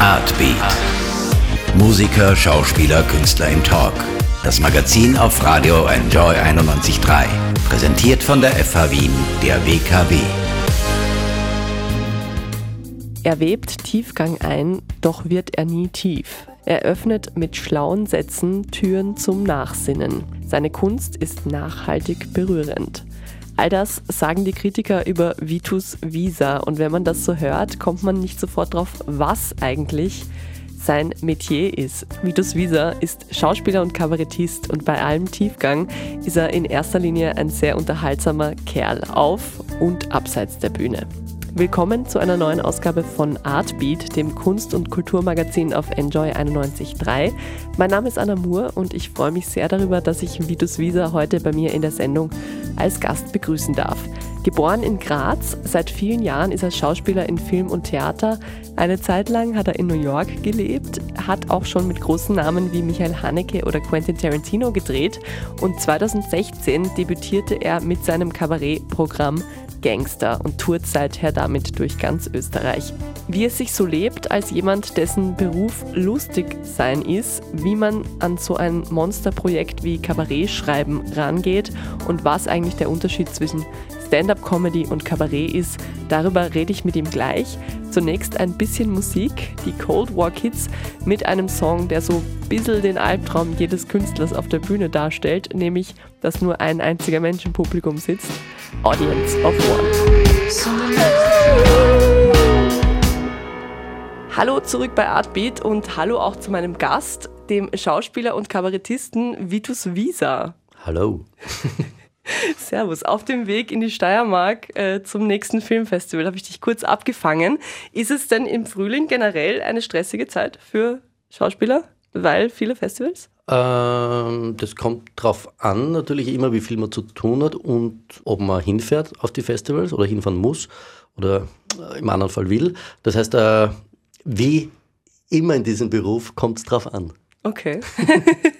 Artbeat. Musiker, Schauspieler, Künstler im Talk. Das Magazin auf Radio Enjoy 91.3. Präsentiert von der FH Wien, der WKW. Er webt Tiefgang ein, doch wird er nie tief. Er öffnet mit schlauen Sätzen Türen zum Nachsinnen. Seine Kunst ist nachhaltig berührend. All das sagen die Kritiker über Vitus Visa und wenn man das so hört, kommt man nicht sofort drauf, was eigentlich sein Metier ist. Vitus Visa ist Schauspieler und Kabarettist und bei allem Tiefgang ist er in erster Linie ein sehr unterhaltsamer Kerl auf und abseits der Bühne. Willkommen zu einer neuen Ausgabe von Artbeat, dem Kunst- und Kulturmagazin auf Enjoy 91.3. Mein Name ist Anna Moore und ich freue mich sehr darüber, dass ich Vitus Wieser heute bei mir in der Sendung als Gast begrüßen darf. Geboren in Graz, seit vielen Jahren ist er Schauspieler in Film und Theater. Eine Zeit lang hat er in New York gelebt, hat auch schon mit großen Namen wie Michael Haneke oder Quentin Tarantino gedreht und 2016 debütierte er mit seinem Kabarettprogramm Gangster und tourt seither damit durch ganz Österreich. Wie es sich so lebt als jemand, dessen Beruf lustig sein ist, wie man an so ein Monsterprojekt wie Kabarett schreiben rangeht und was eigentlich der Unterschied zwischen Stand-up-Comedy und Kabarett ist, darüber rede ich mit ihm gleich. Zunächst ein bisschen Musik, die Cold War Kids mit einem Song, der so ein bisschen den Albtraum jedes Künstlers auf der Bühne darstellt, nämlich, dass nur ein einziger Mensch im Publikum sitzt. Audience of One. Hallo zurück bei Artbeat und hallo auch zu meinem Gast, dem Schauspieler und Kabarettisten Vitus Visa. Hallo. Servus. Auf dem Weg in die Steiermark äh, zum nächsten Filmfestival habe ich dich kurz abgefangen. Ist es denn im Frühling generell eine stressige Zeit für Schauspieler, weil viele Festivals? Ähm, das kommt drauf an, natürlich immer, wie viel man zu tun hat und ob man hinfährt auf die Festivals oder hinfahren muss oder äh, im anderen Fall will. Das heißt, äh, wie immer in diesem Beruf kommt es drauf an. Okay.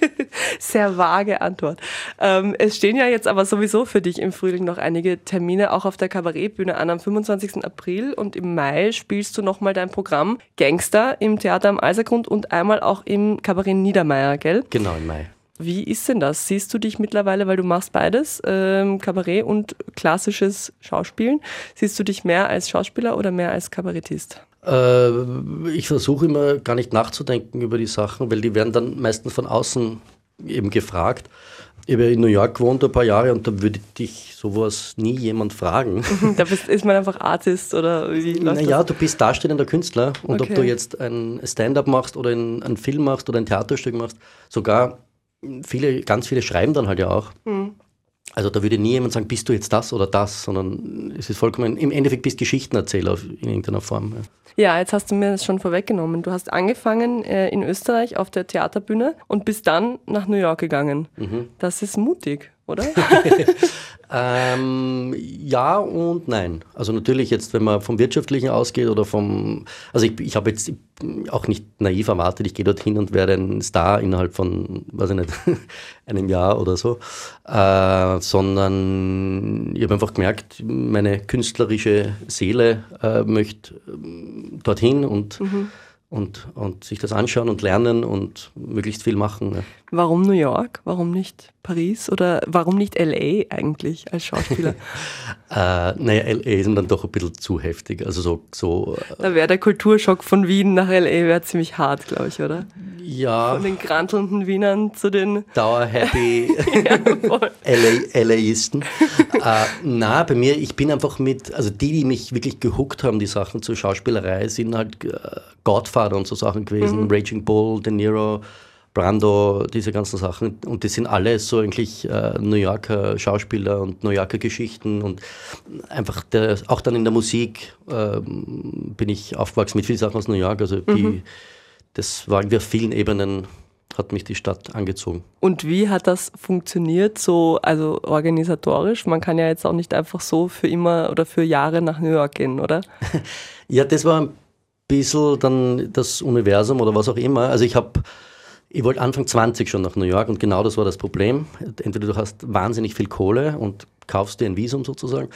Sehr vage Antwort. Ähm, es stehen ja jetzt aber sowieso für dich im Frühling noch einige Termine auch auf der Kabarettbühne an. Am 25. April und im Mai spielst du nochmal dein Programm Gangster im Theater am Eisergrund und einmal auch im Kabarett Niedermeyer, gell? Genau, im Mai. Wie ist denn das? Siehst du dich mittlerweile, weil du machst beides, ähm, Kabarett und klassisches Schauspielen, siehst du dich mehr als Schauspieler oder mehr als Kabarettist? Äh, ich versuche immer gar nicht nachzudenken über die Sachen, weil die werden dann meistens von außen eben gefragt. Ich habe in New York gewohnt ein paar Jahre und da würde dich sowas nie jemand fragen. da bist, ist man einfach Artist oder wie läuft Naja, du bist darstellender Künstler und okay. ob du jetzt ein Stand-up machst oder einen Film machst oder ein Theaterstück machst, sogar viele, ganz viele schreiben dann halt ja auch. Mhm. Also da würde nie jemand sagen, bist du jetzt das oder das, sondern es ist vollkommen, im Endeffekt bist Geschichtenerzähler in irgendeiner Form. Ja. Ja, jetzt hast du mir das schon vorweggenommen. Du hast angefangen äh, in Österreich auf der Theaterbühne und bist dann nach New York gegangen. Mhm. Das ist mutig, oder? ähm, ja und nein. Also natürlich jetzt, wenn man vom Wirtschaftlichen ausgeht oder vom, also ich, ich habe jetzt auch nicht naiv erwartet, ich gehe dorthin und werde ein Star innerhalb von, weiß ich nicht, einem Jahr oder so, äh, sondern ich habe einfach gemerkt, meine künstlerische Seele äh, möchte äh, dorthin und mhm und, und sich das anschauen und lernen und möglichst viel machen. Ne? Warum New York? Warum nicht Paris? Oder warum nicht LA eigentlich als Schauspieler? äh, naja, LA ist dann doch ein bisschen zu heftig. Also so, so, äh, da wäre der Kulturschock von Wien nach LA wäre ziemlich hart, glaube ich, oder? Ja. Von den grantelnden Wienern zu den Dauer-happy LA, LAisten. äh, na, bei mir, ich bin einfach mit, also die, die mich wirklich gehuckt haben, die Sachen zur Schauspielerei, sind halt äh, Godfather und so Sachen gewesen, mhm. Raging Bull, De Niro, Brando, diese ganzen Sachen. Und die sind alle so eigentlich äh, New Yorker Schauspieler und New Yorker Geschichten und einfach der, auch dann in der Musik äh, bin ich aufgewachsen mit vielen Sachen aus New York. Also die, mhm das war irgendwie auf vielen Ebenen hat mich die Stadt angezogen. Und wie hat das funktioniert, so also organisatorisch? Man kann ja jetzt auch nicht einfach so für immer oder für Jahre nach New York gehen, oder? ja, das war ein bisschen dann das Universum oder was auch immer. Also ich habe ich wollte Anfang 20 schon nach New York und genau das war das Problem. Entweder du hast wahnsinnig viel Kohle und kaufst dir ein Visum sozusagen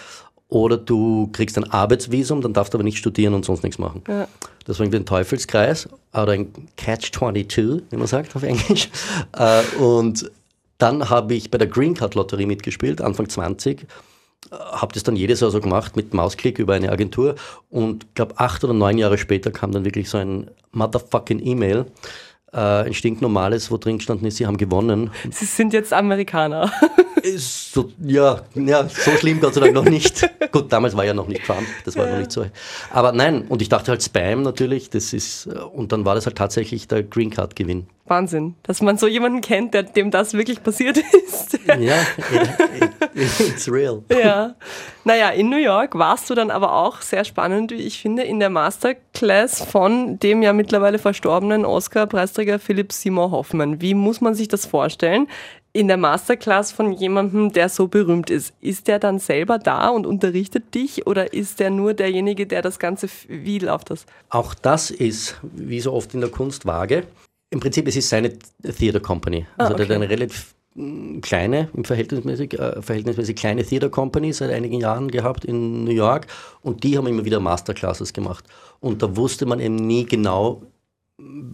oder du kriegst ein Arbeitsvisum, dann darfst du aber nicht studieren und sonst nichts machen. Ja. Das war irgendwie ein Teufelskreis oder ein Catch-22, wie man sagt auf Englisch. Äh, und dann habe ich bei der Green Card Lotterie mitgespielt, Anfang 20. Habe das dann jedes Jahr so gemacht mit Mausklick über eine Agentur und glaube acht oder neun Jahre später kam dann wirklich so ein motherfucking E-Mail äh, ein stinknormales, wo drin gestanden ist, sie haben gewonnen. Sie sind jetzt Amerikaner. so, ja, ja, so schlimm Gott sei Dank noch nicht. Gut, damals war ja noch nicht Trump, das war ja. noch nicht so. Aber nein, und ich dachte halt Spam natürlich, das ist, und dann war das halt tatsächlich der Green Card Gewinn. Wahnsinn, dass man so jemanden kennt, der, dem das wirklich passiert ist. ja, it's real. Ja. Naja, in New York warst du dann aber auch sehr spannend, wie ich finde, in der Masterclass von dem ja mittlerweile verstorbenen Oscar-Preisträger Philipp Simon Hoffmann. Wie muss man sich das vorstellen? In der Masterclass von jemandem, der so berühmt ist, ist der dann selber da und unterrichtet dich oder ist der nur derjenige, der das Ganze, wie läuft das? Auch das ist, wie so oft in der Kunst, vage. Im Prinzip, es ist seine Theater Company. Ah, also ah, okay. der hat eine relativ mm, kleine, verhältnismäßig, äh, verhältnismäßig kleine Theater Company seit einigen Jahren gehabt in New York und die haben immer wieder Masterclasses gemacht. Und da wusste man eben nie genau,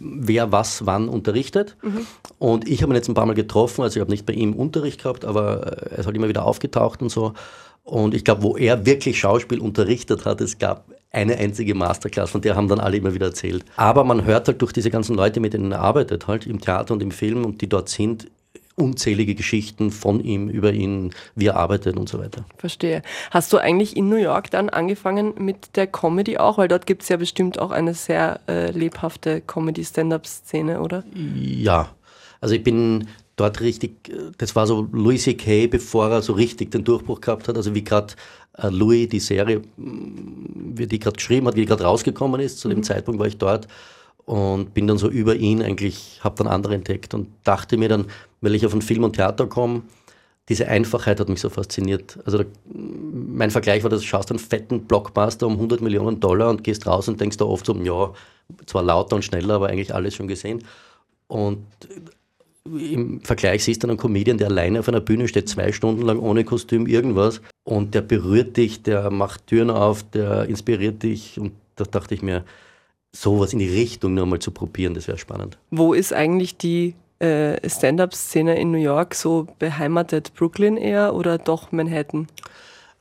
wer was wann unterrichtet. Mhm. Und ich habe ihn jetzt ein paar Mal getroffen, also ich habe nicht bei ihm Unterricht gehabt, aber äh, er ist halt immer wieder aufgetaucht und so. Und ich glaube, wo er wirklich Schauspiel unterrichtet hat, es gab eine einzige Masterclass, von der haben dann alle immer wieder erzählt. Aber man hört halt durch diese ganzen Leute, mit denen er arbeitet, halt im Theater und im Film und die dort sind, unzählige Geschichten von ihm, über ihn, wie er arbeitet und so weiter. Verstehe. Hast du eigentlich in New York dann angefangen mit der Comedy auch? Weil dort gibt es ja bestimmt auch eine sehr äh, lebhafte Comedy-Stand-Up-Szene, oder? Ja. Also ich bin dort richtig, das war so Louis C.K., bevor er so richtig den Durchbruch gehabt hat, also wie gerade äh, Louis, die Serie, wie die gerade geschrieben hat, wie die gerade rausgekommen ist, zu dem mhm. Zeitpunkt war ich dort und bin dann so über ihn eigentlich, habe dann andere entdeckt und dachte mir dann, weil ich auf ein Film und Theater komme, diese Einfachheit hat mich so fasziniert. Also da, mein Vergleich war, dass du schaust einen fetten Blockbuster um 100 Millionen Dollar und gehst raus und denkst da oft so, ja, zwar lauter und schneller, aber eigentlich alles schon gesehen. Und im Vergleich siehst du einen Comedian, der alleine auf einer Bühne steht, zwei Stunden lang ohne Kostüm, irgendwas. Und der berührt dich, der macht Türen auf, der inspiriert dich. Und da dachte ich mir, sowas in die Richtung nur mal zu probieren, das wäre spannend. Wo ist eigentlich die äh, Stand-up-Szene in New York so beheimatet? Brooklyn eher oder doch Manhattan?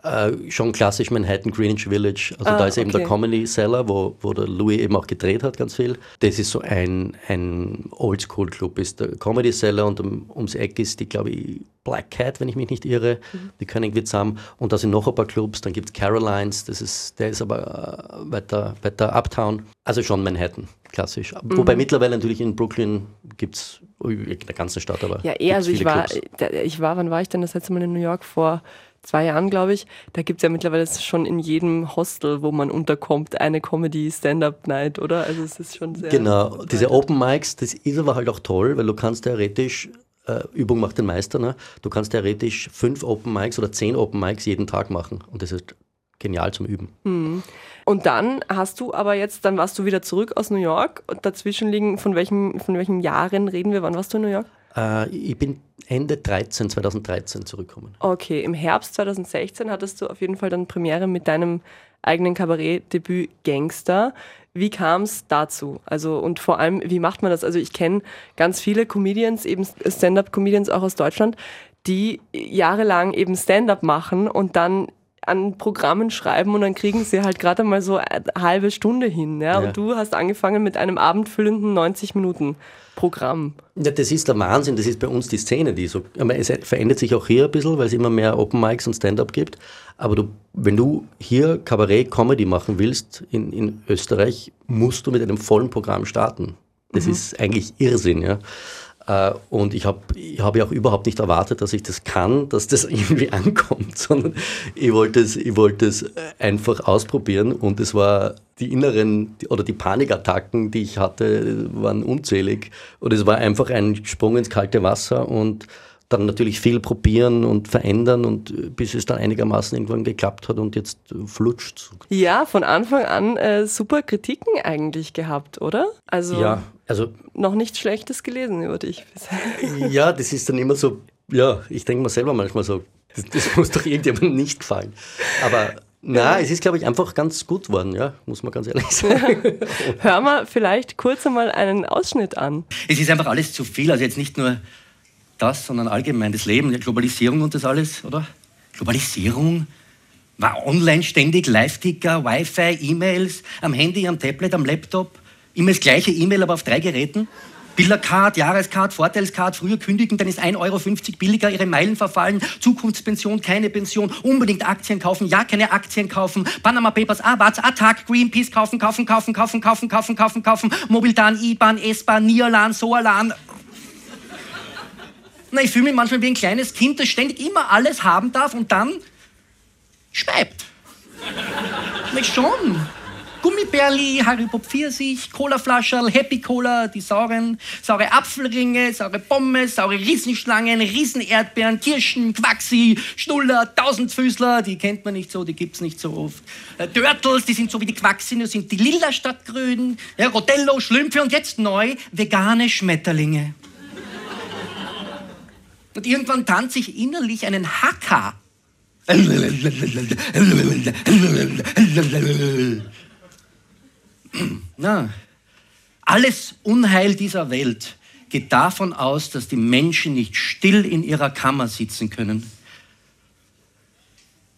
Äh, schon klassisch Manhattan Greenwich Village. Also ah, da ist okay. eben der Comedy Cellar, wo, wo der Louis eben auch gedreht hat, ganz viel. Das ist so ein, ein Oldschool-Club, ist der Comedy Cellar und um, ums Eck ist die, glaube ich, Black Cat, wenn ich mich nicht irre. Mhm. Die können irgendwie zusammen. Und da sind noch ein paar Clubs. Dann gibt es Carolines, das ist, der ist aber äh, weiter, weiter Uptown. Also schon Manhattan, klassisch. Mhm. Wobei mittlerweile natürlich in Brooklyn gibt es in der ganzen Stadt, aber. Ja, eher, also ich war, ich war, wann war ich denn das letzte Mal in New York? Vor zwei Jahren, glaube ich. Da gibt es ja mittlerweile schon in jedem Hostel, wo man unterkommt, eine Comedy-Stand-Up-Night, oder? Also es ist schon sehr. Genau, diese Open Mics, das ist aber halt auch toll, weil du kannst theoretisch äh, Übung macht den Meister. Ne? Du kannst theoretisch fünf Open Mics oder zehn Open Mics jeden Tag machen und das ist genial zum Üben. Mhm. Und dann hast du aber jetzt, dann warst du wieder zurück aus New York und dazwischen liegen, von welchen, von welchen Jahren reden wir? Wann warst du in New York? Äh, ich bin Ende 13, 2013 zurückgekommen. Okay, im Herbst 2016 hattest du auf jeden Fall dann Premiere mit deinem eigenen Kabarettdebüt Gangster. Wie kam es dazu? Also und vor allem, wie macht man das? Also ich kenne ganz viele Comedians, eben Stand-up-Comedians auch aus Deutschland, die jahrelang eben Stand-up machen und dann an Programmen schreiben und dann kriegen sie halt gerade mal so eine halbe Stunde hin. Ja? ja? Und du hast angefangen mit einem abendfüllenden 90 Minuten Programm. Ja, das ist der Wahnsinn, das ist bei uns die Szene, die so, es verändert sich auch hier ein bisschen, weil es immer mehr Open Mics und Stand-up gibt. Aber du, wenn du hier Kabarett-Comedy machen willst in, in Österreich, musst du mit einem vollen Programm starten. Das mhm. ist eigentlich Irrsinn, ja. Äh, und ich habe ich hab ja auch überhaupt nicht erwartet, dass ich das kann, dass das irgendwie ankommt, sondern ich wollte es, ich wollte es einfach ausprobieren und es war die inneren oder die Panikattacken, die ich hatte, waren unzählig und es war einfach ein Sprung ins kalte Wasser und dann natürlich viel probieren und verändern und bis es dann einigermaßen irgendwann geklappt hat und jetzt flutscht. Ja, von Anfang an äh, super Kritiken eigentlich gehabt, oder? Also, ja, also noch nichts Schlechtes gelesen über dich. ja, das ist dann immer so, ja, ich denke mir selber manchmal so, das, das muss doch irgendjemandem nicht gefallen. Aber Na, es ist, glaube ich, einfach ganz gut worden, ja, muss man ganz ehrlich sagen. Hören wir vielleicht kurz einmal einen Ausschnitt an. Es ist einfach alles zu viel, also jetzt nicht nur das, sondern allgemein das Leben, die Globalisierung und das alles, oder? Globalisierung? War online ständig, Live-Ticker, Wi-Fi, E-Mails, am Handy, am Tablet, am Laptop. Immer das gleiche E-Mail, aber auf drei Geräten. Billercard, Jahrescard, Vorteilscard, früher kündigen, dann ist 1,50 Euro billiger, ihre Meilen verfallen, Zukunftspension, keine Pension, unbedingt Aktien kaufen, ja, keine Aktien kaufen, Panama Papers, Awards, Attack, Greenpeace kaufen, kaufen, kaufen, kaufen, kaufen, kaufen, kaufen, kaufen, Mobildan, IBAN, S-Bahn, Nialan, Soalan. Na, ich fühle mich manchmal wie ein kleines Kind, das ständig immer alles haben darf und dann schweibt. Nicht schon. Gummibärli, Haribo Pfirsich, Colaflascherl, Happy Cola, die sauren, saure Apfelringe, saure Pommes, saure Riesenschlangen, Riesenerdbeeren, Kirschen, Quaxi, Schnuller, Tausendfüßler, die kennt man nicht so, die gibt's nicht so oft. Äh, Turtles, die sind so wie die Quaxi, das sind die lila statt grün. Ja, Rodello, Schlümpfe und jetzt neu vegane Schmetterlinge. Und irgendwann tanze ich innerlich einen Hacker. Na, alles Unheil dieser Welt geht davon aus, dass die Menschen nicht still in ihrer Kammer sitzen können.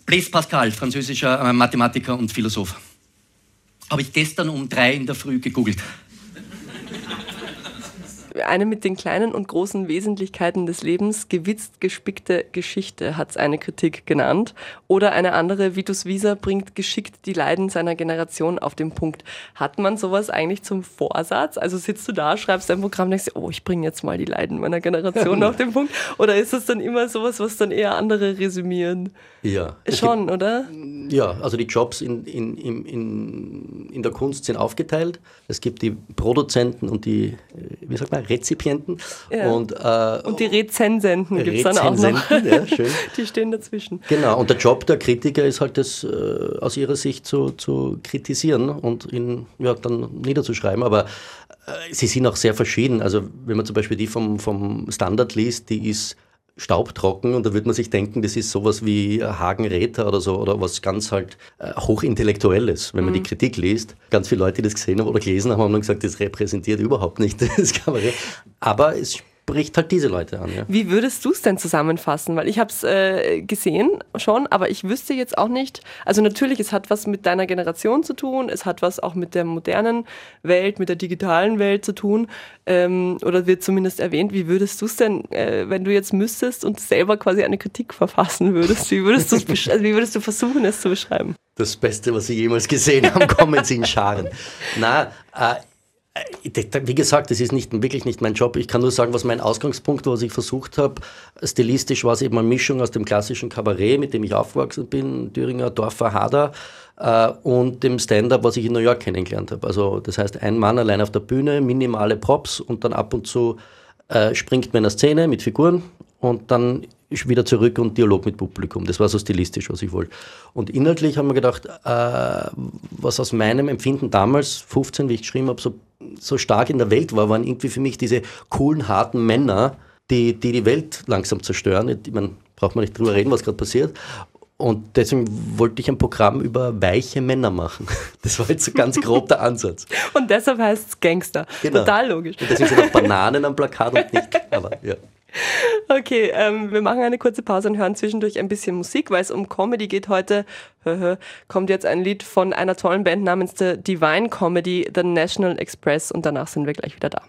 Blaise Pascal, französischer äh, Mathematiker und Philosoph. Habe ich gestern um drei in der Früh gegoogelt eine mit den kleinen und großen Wesentlichkeiten des Lebens gewitzt gespickte Geschichte hat es eine Kritik genannt. Oder eine andere, Vitus Wieser bringt geschickt die Leiden seiner Generation auf den Punkt. Hat man sowas eigentlich zum Vorsatz? Also sitzt du da, schreibst ein Programm, denkst, oh, ich bringe jetzt mal die Leiden meiner Generation auf den Punkt? Oder ist das dann immer sowas, was dann eher andere resümieren? Ja. Schon, gibt, oder? Ja, also die Jobs in, in, in, in der Kunst sind aufgeteilt. Es gibt die Produzenten und die, wie sagt man, Rezipienten. Ja. Und, äh, und die Rezensenten gibt es dann auch noch. Ja, schön. Die stehen dazwischen. Genau, und der Job der Kritiker ist halt das äh, aus ihrer Sicht zu, zu kritisieren und ihn ja, dann niederzuschreiben. Aber äh, sie sind auch sehr verschieden. Also wenn man zum Beispiel die vom, vom Standard liest, die ist staubtrocken und da würde man sich denken, das ist sowas wie Hagen Räther oder so oder was ganz halt äh, hochintellektuelles, wenn man mhm. die Kritik liest. Ganz viele Leute, die das gesehen haben oder gelesen haben, haben dann gesagt, das repräsentiert überhaupt nicht das Kabarett. Aber es spricht halt diese Leute an. Ja. Wie würdest du es denn zusammenfassen? Weil ich habe es äh, gesehen schon, aber ich wüsste jetzt auch nicht, also natürlich, es hat was mit deiner Generation zu tun, es hat was auch mit der modernen Welt, mit der digitalen Welt zu tun ähm, oder wird zumindest erwähnt. Wie würdest du es denn, äh, wenn du jetzt müsstest und selber quasi eine Kritik verfassen würdest, wie würdest, also wie würdest du versuchen, es zu beschreiben? Das Beste, was ich jemals gesehen habe, kommen sie in Scharen. Na, äh, wie gesagt, das ist nicht, wirklich nicht mein Job. Ich kann nur sagen, was mein Ausgangspunkt war, was ich versucht habe. Stilistisch war es eben eine Mischung aus dem klassischen Kabarett, mit dem ich aufgewachsen bin, Thüringer Dorfer Hader, äh, und dem Stand-up, was ich in New York kennengelernt habe. Also das heißt, ein Mann allein auf der Bühne, minimale Props und dann ab und zu äh, springt man in der Szene mit Figuren und dann wieder zurück und Dialog mit Publikum. Das war so stilistisch, was ich wollte. Und inhaltlich haben wir gedacht, äh, was aus meinem Empfinden damals, 15, wie ich geschrieben habe, so, so stark in der Welt war, waren irgendwie für mich diese coolen, harten Männer, die die, die Welt langsam zerstören. Ich meine, braucht man nicht drüber reden, was gerade passiert. Und deswegen wollte ich ein Programm über weiche Männer machen. Das war jetzt so ganz grob der Ansatz. Und deshalb heißt es Gangster. Genau. Total logisch. Und deswegen sind auch Bananen am Plakat und nicht. Aber ja. Okay, ähm, wir machen eine kurze Pause und hören zwischendurch ein bisschen Musik, weil es um Comedy geht heute. Kommt jetzt ein Lied von einer tollen Band namens The Divine Comedy, The National Express und danach sind wir gleich wieder da.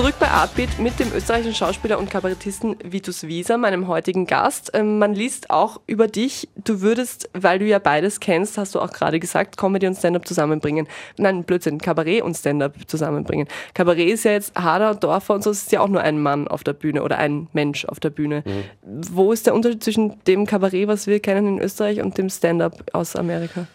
Zurück bei Artbeat mit dem österreichischen Schauspieler und Kabarettisten Vitus Wieser, meinem heutigen Gast. Ähm, man liest auch über dich, du würdest, weil du ja beides kennst, hast du auch gerade gesagt, Comedy und Stand-up zusammenbringen. Nein, Blödsinn, Kabarett und Stand-up zusammenbringen. Kabarett ist ja jetzt Hader, Dorfer und so, es ist ja auch nur ein Mann auf der Bühne oder ein Mensch auf der Bühne. Mhm. Wo ist der Unterschied zwischen dem Kabarett, was wir kennen in Österreich, und dem Stand-up aus Amerika?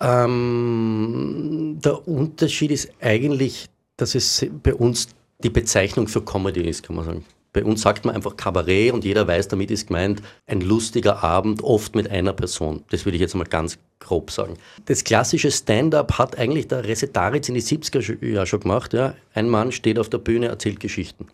Ähm, der Unterschied ist eigentlich, dass es bei uns die Bezeichnung für Comedy ist, kann man sagen. Bei uns sagt man einfach Kabarett und jeder weiß, damit ist gemeint ein lustiger Abend, oft mit einer Person. Das würde ich jetzt mal ganz grob sagen. Das klassische Stand-up hat eigentlich der Resetaritz in die 70er Jahre schon gemacht. Ja. Ein Mann steht auf der Bühne, erzählt Geschichten.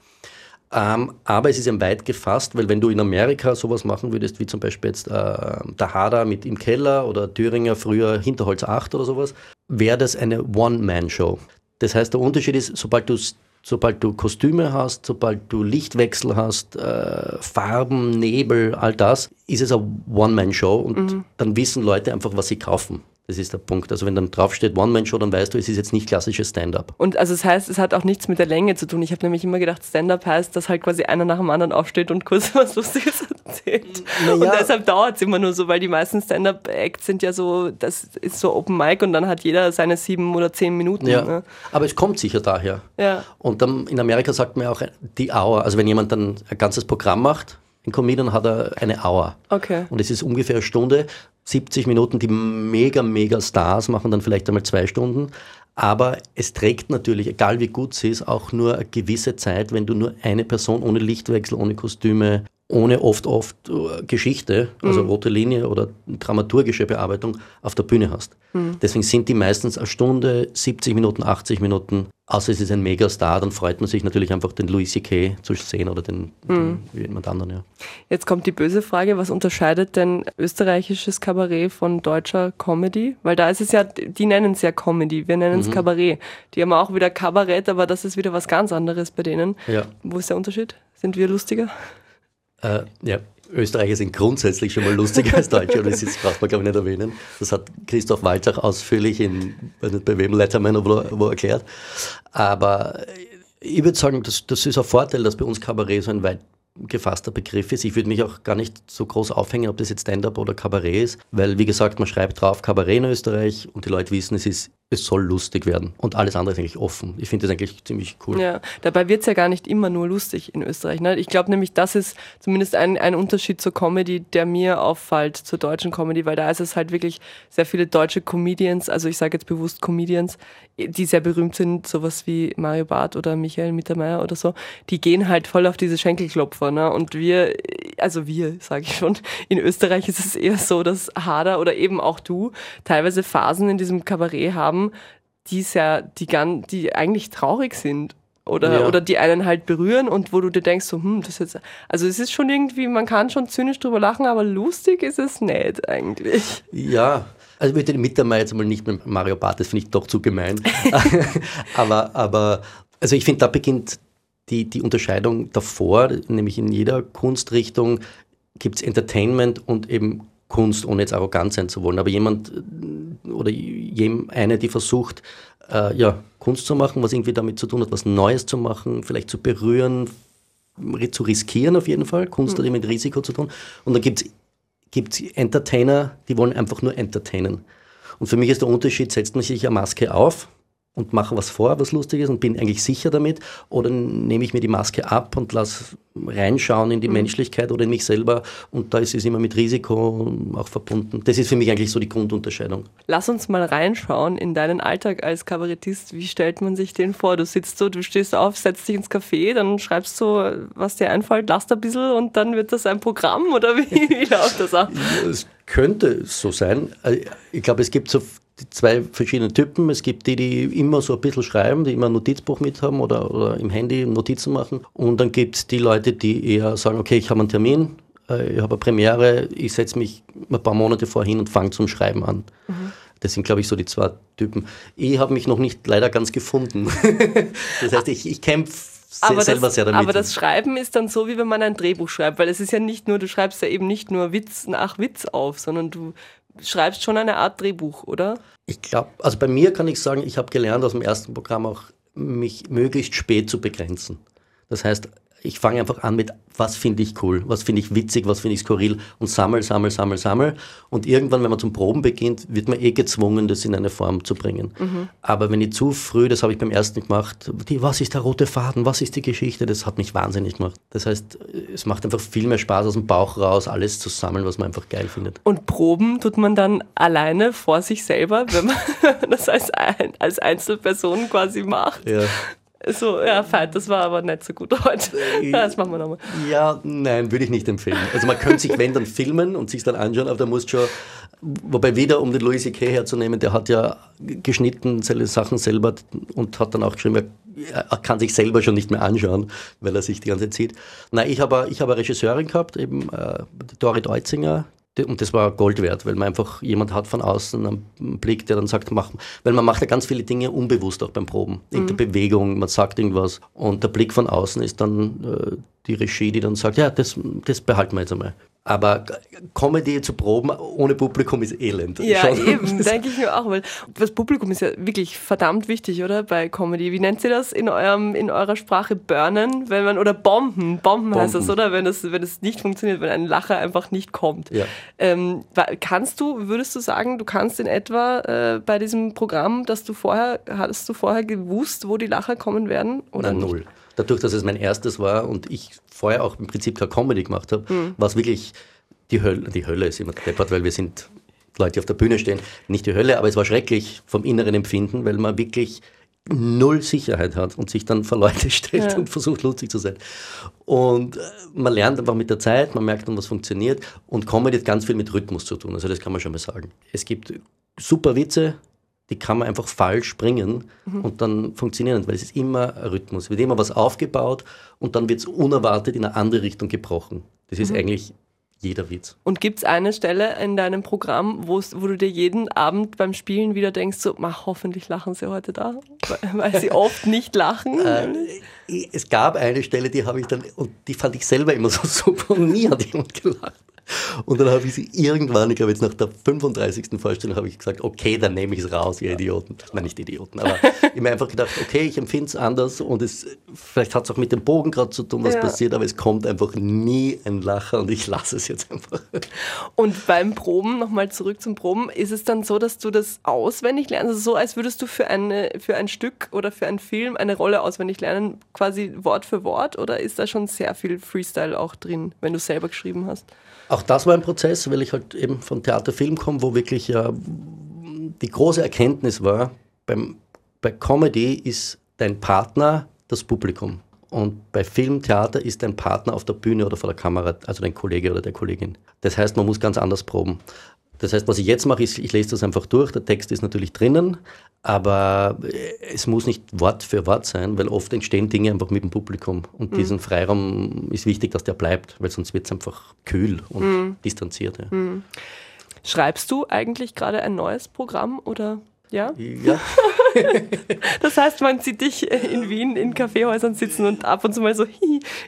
Ähm, aber es ist eben weit gefasst, weil wenn du in Amerika sowas machen würdest, wie zum Beispiel jetzt äh, der Hader mit im Keller oder Thüringer früher Hinterholz 8 oder sowas, wäre das eine One-Man-Show. Das heißt, der Unterschied ist, sobald du sobald du Kostüme hast, sobald du Lichtwechsel hast, äh, Farben, Nebel, all das, ist es eine One-Man-Show und mhm. dann wissen Leute einfach, was sie kaufen. Das ist der Punkt. Also wenn dann draufsteht One-Man-Show, dann weißt du, es ist jetzt nicht klassisches Stand-up. Und also das heißt, es hat auch nichts mit der Länge zu tun. Ich habe nämlich immer gedacht, Stand-up heißt, dass halt quasi einer nach dem anderen aufsteht und kurz was Lustiges erzählt. Naja. Und deshalb dauert es immer nur so, weil die meisten Stand-up-Acts sind ja so, das ist so Open Mic und dann hat jeder seine sieben oder zehn Minuten. Ja. Ne? Aber es kommt sicher daher. Ja. Und dann in Amerika sagt man ja auch die Hour. Also wenn jemand dann ein ganzes Programm macht, ein Comedian hat eine Hour. Okay. Und es ist ungefähr eine Stunde. 70 Minuten, die mega, mega Stars machen dann vielleicht einmal zwei Stunden. Aber es trägt natürlich, egal wie gut sie ist, auch nur eine gewisse Zeit, wenn du nur eine Person ohne Lichtwechsel, ohne Kostüme, ohne oft, oft äh, Geschichte, also mhm. rote Linie oder dramaturgische Bearbeitung auf der Bühne hast. Mhm. Deswegen sind die meistens eine Stunde, 70 Minuten, 80 Minuten. Außer es ist ein Megastar, dann freut man sich natürlich einfach, den Louis C.K. zu sehen oder den, mhm. den jemand anderen. Ja. Jetzt kommt die böse Frage, was unterscheidet denn österreichisches Kabarett von deutscher Comedy? Weil da ist es ja, die nennen es ja Comedy, wir nennen es mhm. Kabarett. Die haben auch wieder Kabarett, aber das ist wieder was ganz anderes bei denen. Ja. Wo ist der Unterschied? Sind wir lustiger? Äh, ja, Österreicher sind grundsätzlich schon mal lustiger als Deutsche, und das braucht man, glaube ich, nicht erwähnen. Das hat Christoph Waltach ausführlich in, weiß nicht bei wem, Letterman wo, wo erklärt. Aber ich würde sagen, das, das ist ein Vorteil, dass bei uns Kabarett so ein weit gefasster Begriff ist. Ich würde mich auch gar nicht so groß aufhängen, ob das jetzt Stand-up oder Kabarett ist, weil wie gesagt, man schreibt drauf Kabarett in Österreich und die Leute wissen, es ist es soll lustig werden. Und alles andere ist eigentlich offen. Ich finde das eigentlich ziemlich cool. Ja, dabei wird es ja gar nicht immer nur lustig in Österreich. Ne? Ich glaube nämlich, das ist zumindest ein, ein Unterschied zur Comedy, der mir auffällt, zur deutschen Comedy, weil da ist es halt wirklich sehr viele deutsche Comedians, also ich sage jetzt bewusst Comedians, die sehr berühmt sind, sowas wie Mario Barth oder Michael Mittermeier oder so, die gehen halt voll auf diese Schenkelklopfer. Ne? Und wir, also wir, sage ich schon, in Österreich ist es eher so, dass Hader oder eben auch du teilweise Phasen in diesem Kabarett haben, haben, die ja, die, die eigentlich traurig sind. Oder, ja. oder die einen halt berühren und wo du dir denkst, so, hm, das ist jetzt, also es ist schon irgendwie, man kann schon zynisch drüber lachen, aber lustig ist es nicht eigentlich. Ja, also ich würde mit der jetzt mal nicht mit Mario Barth, das finde ich doch zu gemein. aber, aber, also ich finde, da beginnt die, die Unterscheidung davor, nämlich in jeder Kunstrichtung gibt es Entertainment und eben Kunst, ohne jetzt arrogant sein zu wollen. Aber jemand oder eine, die versucht, äh, ja, Kunst zu machen, was irgendwie damit zu tun hat, was Neues zu machen, vielleicht zu berühren, zu riskieren auf jeden Fall. Kunst mhm. hat mit Risiko zu tun. Und dann gibt es Entertainer, die wollen einfach nur entertainen. Und für mich ist der Unterschied, setzt man sich eine Maske auf und mache was vor, was lustig ist und bin eigentlich sicher damit? Oder nehme ich mir die Maske ab und lasse reinschauen in die mhm. Menschlichkeit oder in mich selber und da ist es immer mit Risiko auch verbunden. Das ist für mich eigentlich so die Grundunterscheidung. Lass uns mal reinschauen in deinen Alltag als Kabarettist. Wie stellt man sich den vor? Du sitzt so, du stehst auf, setzt dich ins Café, dann schreibst du, was dir einfällt, lasst ein bisschen und dann wird das ein Programm oder wie, wie läuft das ab? Es könnte so sein. Ich glaube, es gibt so zwei verschiedene Typen. Es gibt die, die immer so ein bisschen schreiben, die immer ein Notizbuch mit haben oder, oder im Handy Notizen machen. Und dann gibt es die Leute, die eher sagen, okay, ich habe einen Termin, äh, ich habe eine Premiere, ich setze mich ein paar Monate vorhin und fange zum Schreiben an. Mhm. Das sind, glaube ich, so die zwei Typen. Ich habe mich noch nicht leider ganz gefunden. das heißt, ich, ich kämpfe aber selber das, sehr damit. Aber das Schreiben ist dann so, wie wenn man ein Drehbuch schreibt, weil es ist ja nicht nur, du schreibst ja eben nicht nur Witz nach Witz auf, sondern du schreibst schon eine Art Drehbuch, oder? Ich glaube, also bei mir kann ich sagen, ich habe gelernt aus dem ersten Programm auch, mich möglichst spät zu begrenzen. Das heißt, ich fange einfach an mit, was finde ich cool, was finde ich witzig, was finde ich skurril und sammel, sammel, sammel, sammel. Und irgendwann, wenn man zum Proben beginnt, wird man eh gezwungen, das in eine Form zu bringen. Mhm. Aber wenn ich zu früh, das habe ich beim ersten gemacht, die, was ist der rote Faden, was ist die Geschichte, das hat mich wahnsinnig gemacht. Das heißt, es macht einfach viel mehr Spaß, aus dem Bauch raus alles zu sammeln, was man einfach geil findet. Und Proben tut man dann alleine vor sich selber, wenn man das als, als Einzelperson quasi macht? Ja. So, ja, feit, das war aber nicht so gut heute. Äh, das machen wir nochmal. Ja, nein, würde ich nicht empfehlen. Also man könnte sich, wenn, dann filmen und sich dann anschauen, aber da muss schon, wobei wieder, um den Louis C.K. herzunehmen, der hat ja geschnitten seine Sachen selber und hat dann auch geschrieben, er kann sich selber schon nicht mehr anschauen, weil er sich die ganze Zeit sieht. Nein, ich habe ich hab eine Regisseurin gehabt, eben äh, Dorit Eutzinger, und das war Gold wert, weil man einfach jemand hat von außen einen Blick, der dann sagt, mach, weil man macht ja ganz viele Dinge unbewusst auch beim Proben. In der mhm. Bewegung, man sagt irgendwas und der Blick von außen ist dann äh, die Regie, die dann sagt, ja, das, das behalten wir jetzt einmal. Aber Comedy zu proben ohne Publikum ist elend. Ja, Schon. eben, denke ich mir auch. Weil das Publikum ist ja wirklich verdammt wichtig, oder? Bei Comedy. Wie nennt ihr das in, eurem, in eurer Sprache? Burnen? Wenn man, oder Bomben. Bomben, Bomben. heißt das, oder? Wenn es wenn nicht funktioniert, wenn ein Lacher einfach nicht kommt. Ja. Ähm, kannst du, würdest du sagen, du kannst in etwa äh, bei diesem Programm, dass du vorher, hattest du vorher gewusst, wo die Lacher kommen werden? Oder Nein, null dadurch, dass es mein erstes war und ich vorher auch im Prinzip keine Comedy gemacht habe, mhm. war es wirklich die Hölle. Die Hölle ist immer deppert, weil wir sind Leute, die auf der Bühne stehen. Nicht die Hölle, aber es war schrecklich vom inneren Empfinden, weil man wirklich null Sicherheit hat und sich dann vor Leute stellt ja. und versucht lustig zu sein. Und äh, man lernt einfach mit der Zeit, man merkt dann, was funktioniert und Comedy hat ganz viel mit Rhythmus zu tun, also das kann man schon mal sagen. Es gibt super Witze, die kann man einfach falsch bringen mhm. und dann funktionieren, weil es ist immer Rhythmus. Es wird immer was aufgebaut und dann wird es unerwartet in eine andere Richtung gebrochen. Das ist mhm. eigentlich jeder Witz. Und gibt es eine Stelle in deinem Programm, wo du dir jeden Abend beim Spielen wieder denkst, so, mach, hoffentlich lachen sie heute da, weil sie oft nicht lachen? Äh, es gab eine Stelle, die habe ich dann, und die fand ich selber immer so super und nie hat jemand gelacht. Und dann habe ich sie irgendwann, ich glaube jetzt nach der 35. Vorstellung, habe ich gesagt, okay, dann nehme ich es raus, ihr Idioten. Ich meine nicht Idioten, aber ich habe mir einfach gedacht, okay, ich empfinde es anders und es, vielleicht hat es auch mit dem Bogen gerade zu tun, was ja. passiert, aber es kommt einfach nie ein Lacher und ich lasse es jetzt einfach. Und beim Proben, nochmal zurück zum Proben, ist es dann so, dass du das auswendig lernst? Also so, als würdest du für, eine, für ein Stück oder für einen Film eine Rolle auswendig lernen, quasi Wort für Wort, oder ist da schon sehr viel Freestyle auch drin, wenn du selber geschrieben hast? Auch das war ein Prozess, weil ich halt eben von Theaterfilm komme, wo wirklich ja die große Erkenntnis war, beim, bei Comedy ist dein Partner das Publikum. Und bei Film, Theater ist dein Partner auf der Bühne oder vor der Kamera, also dein Kollege oder der Kollegin. Das heißt, man muss ganz anders proben. Das heißt, was ich jetzt mache, ist, ich lese das einfach durch. Der Text ist natürlich drinnen, aber es muss nicht Wort für Wort sein, weil oft entstehen Dinge einfach mit dem Publikum. Und mhm. diesen Freiraum ist wichtig, dass der bleibt, weil sonst wird es einfach kühl und mhm. distanziert. Ja. Mhm. Schreibst du eigentlich gerade ein neues Programm oder ja? Ja. das heißt, man sieht dich in Wien in Kaffeehäusern sitzen und ab und zu mal so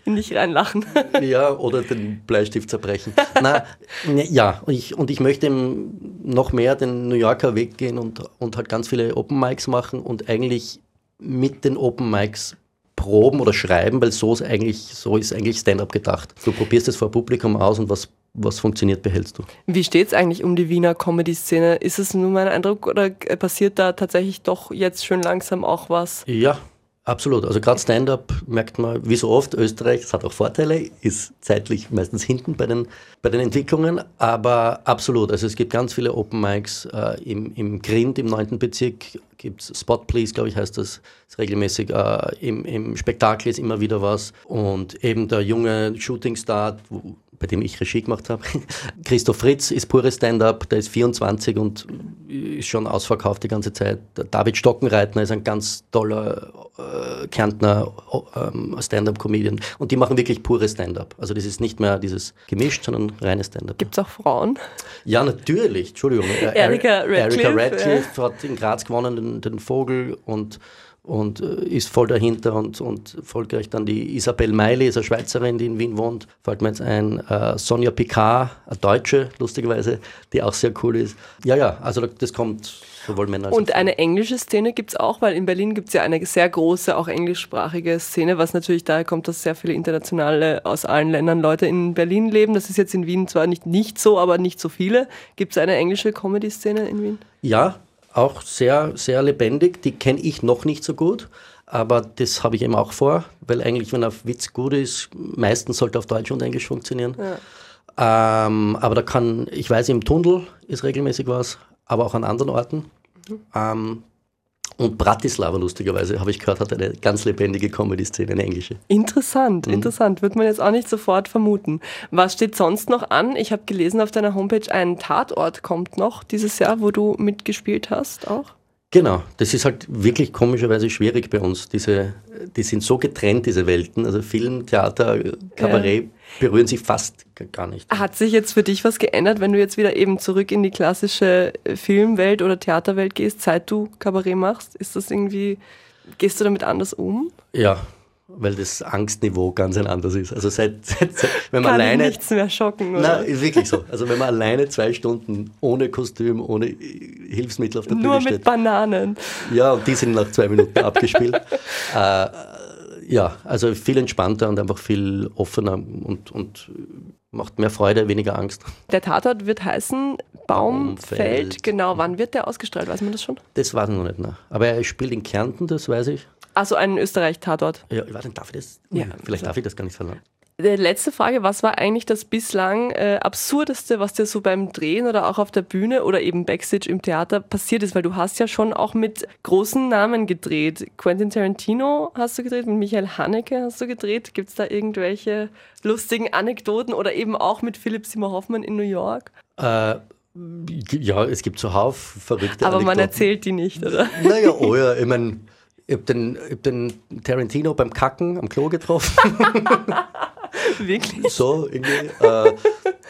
in dich reinlachen. ja, oder den Bleistift zerbrechen. Na, ja, und ich, und ich möchte noch mehr den New Yorker Weg gehen und, und halt ganz viele Open Mics machen und eigentlich mit den Open Mics proben oder schreiben, weil so ist eigentlich, so ist eigentlich Stand-up gedacht. Du probierst es vor Publikum aus und was was funktioniert, behältst du. Wie steht es eigentlich um die Wiener Comedy-Szene? Ist es nur mein Eindruck oder passiert da tatsächlich doch jetzt schön langsam auch was? Ja, absolut. Also gerade Stand-up merkt man, wie so oft, Österreich, das hat auch Vorteile, ist zeitlich meistens hinten bei den, bei den Entwicklungen, aber absolut. Also es gibt ganz viele Open Mics äh, im, im Grind, im 9. Bezirk, gibt es Spot Please, glaube ich, heißt das, ist regelmäßig. Äh, im, Im Spektakel ist immer wieder was. Und eben der junge Shootingstar, bei dem ich Regie gemacht habe. Christoph Fritz ist pures Stand-up, der ist 24 und ist schon ausverkauft die ganze Zeit. David Stockenreitner ist ein ganz toller äh, Kärntner äh, Stand-up-Comedian und die machen wirklich pures Stand-up. Also das ist nicht mehr dieses gemischt, sondern reines Stand-up. Gibt es auch Frauen? Ja, natürlich. Entschuldigung. Erika Radcliffe. Erika Radcliffe ja. hat in Graz gewonnen, den, den Vogel und und äh, ist voll dahinter und, und folgreich dann die Isabel Meili, ist eine Schweizerin, die in Wien wohnt, fällt mir jetzt ein, äh, Sonja Picard, eine Deutsche, lustigerweise, die auch sehr cool ist. Ja, ja, also das kommt sowohl Männer als Und auch eine englische Szene gibt es auch, weil in Berlin gibt es ja eine sehr große, auch englischsprachige Szene, was natürlich daher kommt, dass sehr viele internationale aus allen Ländern Leute in Berlin leben. Das ist jetzt in Wien zwar nicht, nicht so, aber nicht so viele. Gibt es eine englische Comedy-Szene in Wien? Ja, auch sehr, sehr lebendig. Die kenne ich noch nicht so gut, aber das habe ich eben auch vor, weil eigentlich, wenn ein Witz gut ist, meistens sollte auf Deutsch und Englisch funktionieren. Ja. Ähm, aber da kann, ich weiß, im Tunnel ist regelmäßig was, aber auch an anderen Orten. Mhm. Ähm, und Bratislava, lustigerweise, habe ich gehört, hat eine ganz lebendige Comedy-Szene, eine englische. Interessant, mhm. interessant. Wird man jetzt auch nicht sofort vermuten. Was steht sonst noch an? Ich habe gelesen auf deiner Homepage, ein Tatort kommt noch dieses Jahr, wo du mitgespielt hast auch. Genau, das ist halt wirklich komischerweise schwierig bei uns. Diese, die sind so getrennt, diese Welten. Also Film, Theater, Kabarett ja. berühren sich fast gar nicht. Hat sich jetzt für dich was geändert, wenn du jetzt wieder eben zurück in die klassische Filmwelt oder Theaterwelt gehst, seit du Kabarett machst? Ist das irgendwie, gehst du damit anders um? Ja, weil das Angstniveau ganz ein anderes ist. Also seit, seit, seit wenn man Kann alleine nichts mehr schocken, oder? Nein, ist wirklich so. Also wenn man alleine zwei Stunden ohne Kostüm, ohne Hilfsmittel auf der Nur Bühne steht. Nur mit Bananen. Ja, und die sind nach zwei Minuten abgespielt. Äh, ja, also viel entspannter und einfach viel offener und, und macht mehr Freude, weniger Angst. Der Tatort wird heißen Baumfeld. Baumfeld. Genau, wann wird der ausgestrahlt? Weiß man das schon? Das weiß ich noch nicht. Ne? Aber er spielt in Kärnten, das weiß ich. Also ein Österreich-Tatort. Ja, ich weiß nicht, darf ich das? Ja, vielleicht also. darf ich das gar nicht verlangen. Letzte Frage, was war eigentlich das bislang äh, absurdeste, was dir so beim Drehen oder auch auf der Bühne oder eben Backstage im Theater passiert ist? Weil du hast ja schon auch mit großen Namen gedreht. Quentin Tarantino hast du gedreht, mit Michael Haneke hast du gedreht. Gibt es da irgendwelche lustigen Anekdoten oder eben auch mit Philipp Simmer Hoffmann in New York? Äh, ja, es gibt zuhauf verrückte Aber Anekdoten. man erzählt die nicht, oder? Naja, oh ja, ich meine ich habe den, hab den Tarantino beim Kacken am Klo getroffen. Wirklich? So, irgendwie. Äh,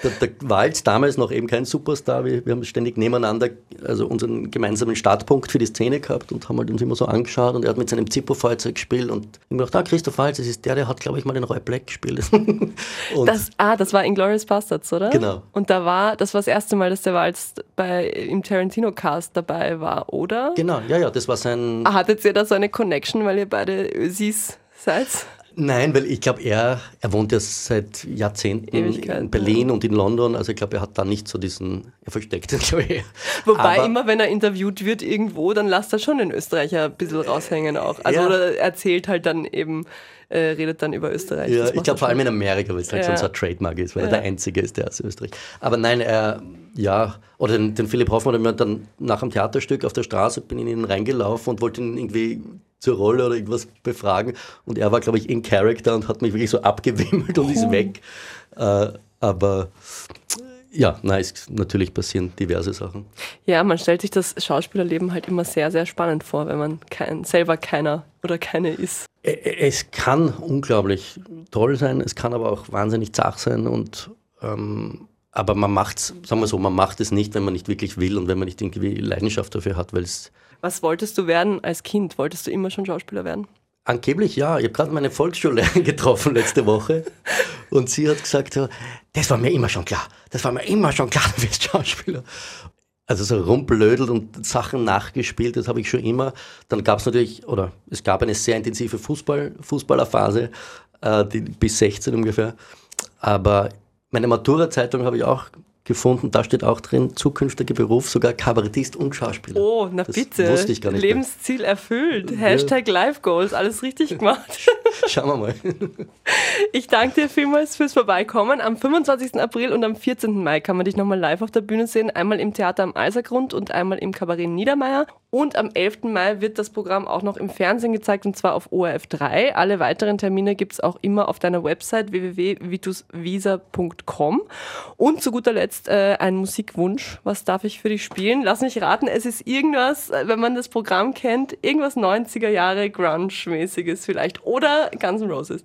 der, der jetzt damals noch eben kein Superstar. Wir, wir haben ständig nebeneinander also unseren gemeinsamen Startpunkt für die Szene gehabt und haben halt uns immer so angeschaut und er hat mit seinem Zippo-Feuerzeug gespielt und ich habe gedacht, ah, Christoph Waltz, das ist der, der hat, glaube ich, mal den Roy Black gespielt. das, ah, das war Inglourious Bastards, oder? Genau. Und da war, das war das erste Mal, dass der Waltz bei, im Tarantino-Cast dabei war, oder? Genau, ja, ja, das war sein... Ah, hattet ihr da so eine Connection, weil ihr beide Ösis seid? Nein, weil ich glaube, er, er wohnt ja seit Jahrzehnten in Berlin und in London. Also ich glaube, er hat da nicht so diesen, er versteckt den, glaube ich. Wobei Aber, immer, wenn er interviewt wird irgendwo, dann lasst er schon den Österreicher ein bisschen raushängen auch. Also ja. oder erzählt halt dann eben, äh, redet dann über Österreich. Ja, ich glaube vor allem in Amerika, weil es halt ja. so ein Trademark ist, weil er der Einzige ist, der aus Österreich. Aber nein, er, ja, oder den, den Philipp Hoffmann, der mir dann nach dem Theaterstück auf der Straße bin ich in ihn reingelaufen und wollte ihn irgendwie zur Rolle oder irgendwas befragen. Und er war, glaube ich, in Character und hat mich wirklich so abgewimmelt und ist weg. Äh, aber ja, nein, es natürlich passieren diverse Sachen. Ja, man stellt sich das Schauspielerleben halt immer sehr, sehr spannend vor, wenn man kein, selber keiner oder keine ist. Es kann unglaublich toll sein, es kann aber auch wahnsinnig zach sein und ähm, aber man macht es, sagen wir so, man macht es nicht, wenn man nicht wirklich will und wenn man nicht irgendwie Leidenschaft dafür hat, weil es was wolltest du werden als Kind? Wolltest du immer schon Schauspieler werden? Angeblich ja. Ich habe gerade meine Volksschullehrerin getroffen letzte Woche und sie hat gesagt, das war mir immer schon klar. Das war mir immer schon klar, du wirst Schauspieler. Also so rumblödelt und Sachen nachgespielt, das habe ich schon immer. Dann gab es natürlich, oder es gab eine sehr intensive Fußball, Fußballerphase, äh, die, bis 16 ungefähr. Aber meine Matura-Zeitung habe ich auch gefunden, da steht auch drin, zukünftiger Beruf, sogar Kabarettist und Schauspieler. Oh, na das bitte. Wusste ich gar nicht. Lebensziel mehr. erfüllt. Ja. Hashtag Life Goals, alles richtig gemacht. Schauen wir mal. Ich danke dir vielmals fürs Vorbeikommen. Am 25. April und am 14. Mai kann man dich nochmal live auf der Bühne sehen. Einmal im Theater am Eisergrund und einmal im Kabarett Niedermeyer. Und am 11. Mai wird das Programm auch noch im Fernsehen gezeigt und zwar auf ORF 3. Alle weiteren Termine gibt es auch immer auf deiner Website www.vitusvisa.com. Und zu guter Letzt äh, ein Musikwunsch. Was darf ich für dich spielen? Lass mich raten, es ist irgendwas, äh, wenn man das Programm kennt, irgendwas 90er Jahre Grunge-mäßiges vielleicht. Oder Guns N' Roses.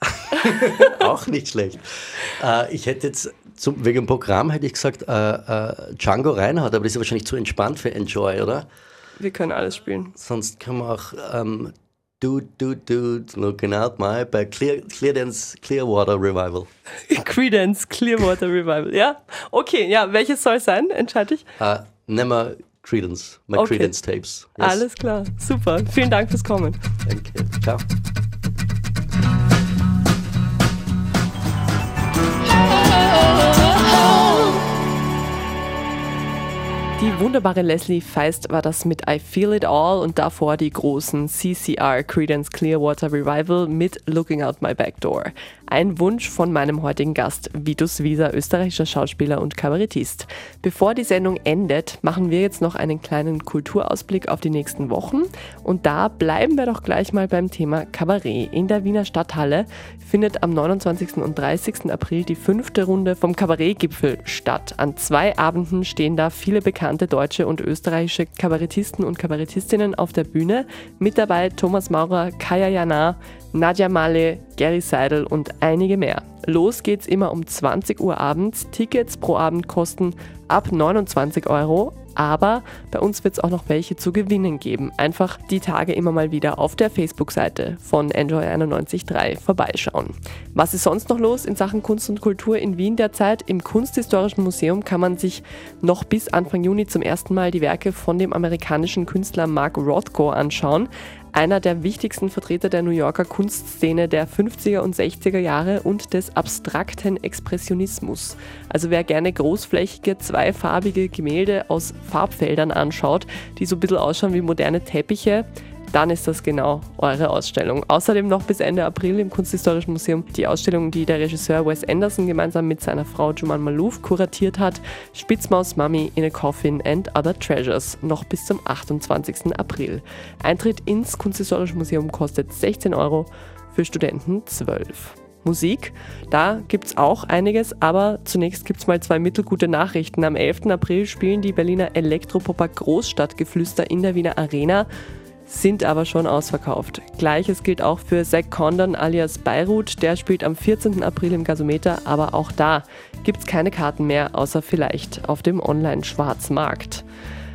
auch nicht schlecht. Äh, ich hätte jetzt zum, wegen dem Programm hätte ich gesagt äh, äh, Django Reinhardt, aber das ist wahrscheinlich zu entspannt für Enjoy, oder? Wir können alles spielen. Sonst können wir auch ähm, Dude, Dude, Dude, Looking Out My bei Clear, Cleardance Clearwater Revival. Credence Clearwater Revival, ja? Okay, ja, welches soll es sein? Entscheide ich. Uh, nimm mal Credence, my okay. Credence Tapes. Yes. Alles klar, super. Vielen Dank fürs Kommen. Danke, ciao. Die wunderbare Leslie Feist war das mit I Feel It All und davor die großen CCR Credence Clearwater Revival mit Looking Out My Back Door. Ein Wunsch von meinem heutigen Gast, Vitus Wieser, österreichischer Schauspieler und Kabarettist. Bevor die Sendung endet, machen wir jetzt noch einen kleinen Kulturausblick auf die nächsten Wochen. Und da bleiben wir doch gleich mal beim Thema Kabarett. In der Wiener Stadthalle findet am 29. und 30. April die fünfte Runde vom Kabarettgipfel statt. An zwei Abenden stehen da viele bekannte deutsche und österreichische Kabarettisten und Kabarettistinnen auf der Bühne. Mit dabei Thomas Maurer, Kaya Jana, Nadja Malle, Gary Seidel und einige mehr. Los geht's immer um 20 Uhr abends. Tickets pro Abend kosten ab 29 Euro. Aber bei uns wird es auch noch welche zu gewinnen geben. Einfach die Tage immer mal wieder auf der Facebook-Seite von Enjoy913 vorbeischauen. Was ist sonst noch los in Sachen Kunst und Kultur in Wien derzeit? Im Kunsthistorischen Museum kann man sich noch bis Anfang Juni zum ersten Mal die Werke von dem amerikanischen Künstler Mark Rothko anschauen einer der wichtigsten Vertreter der New Yorker Kunstszene der 50er und 60er Jahre und des abstrakten Expressionismus. Also wer gerne großflächige, zweifarbige Gemälde aus Farbfeldern anschaut, die so ein bisschen ausschauen wie moderne Teppiche, dann ist das genau eure Ausstellung. Außerdem noch bis Ende April im Kunsthistorischen Museum die Ausstellung, die der Regisseur Wes Anderson gemeinsam mit seiner Frau Juman Malouf kuratiert hat, Spitzmaus Mummy in a Coffin and Other Treasures, noch bis zum 28. April. Eintritt ins Kunsthistorische Museum kostet 16 Euro, für Studenten 12. Musik. Da gibt es auch einiges, aber zunächst gibt es mal zwei mittelgute Nachrichten. Am 11. April spielen die Berliner Elektropopper Großstadtgeflüster in der Wiener Arena sind aber schon ausverkauft. Gleiches gilt auch für Zack Condon alias Beirut, der spielt am 14. April im Gasometer, aber auch da gibt es keine Karten mehr, außer vielleicht auf dem Online-Schwarzmarkt.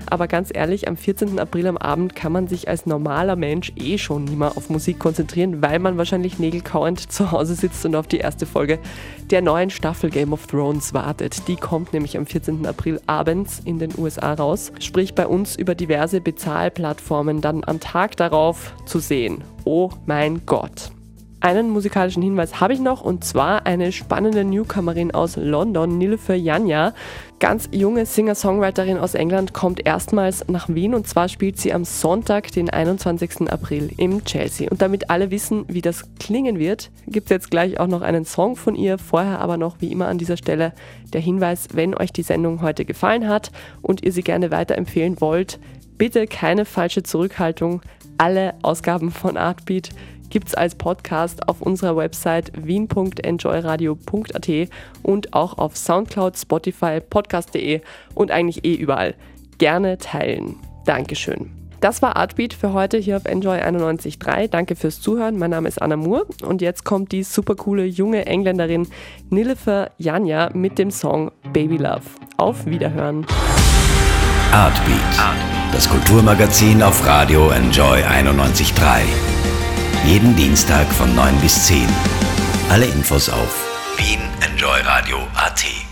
Aber ganz ehrlich, am 14. April am Abend kann man sich als normaler Mensch eh schon nicht mehr auf Musik konzentrieren, weil man wahrscheinlich nägelkauend zu Hause sitzt und auf die erste Folge der neuen Staffel Game of Thrones wartet. Die kommt nämlich am 14. April abends in den USA raus, sprich bei uns über diverse Bezahlplattformen dann am Tag darauf zu sehen. Oh mein Gott. Einen musikalischen Hinweis habe ich noch und zwar eine spannende Newcomerin aus London, Nilüfer Janja. Ganz junge Singer-Songwriterin aus England kommt erstmals nach Wien und zwar spielt sie am Sonntag, den 21. April im Chelsea. Und damit alle wissen, wie das klingen wird, gibt es jetzt gleich auch noch einen Song von ihr. Vorher aber noch wie immer an dieser Stelle der Hinweis, wenn euch die Sendung heute gefallen hat und ihr sie gerne weiterempfehlen wollt, bitte keine falsche Zurückhaltung. Alle Ausgaben von Artbeat gibt es als Podcast auf unserer Website wien.enjoyradio.at und auch auf Soundcloud, Spotify, podcast.de und eigentlich eh überall. Gerne teilen. Dankeschön. Das war Artbeat für heute hier auf Enjoy 91.3. Danke fürs Zuhören. Mein Name ist Anna Moore und jetzt kommt die super coole junge Engländerin Nilifer Janja mit dem Song Baby Love. Auf Wiederhören. Artbeat, das Kulturmagazin auf Radio Enjoy 91.3. Jeden Dienstag von 9 bis 10. Alle Infos auf wienenjoyradio.at.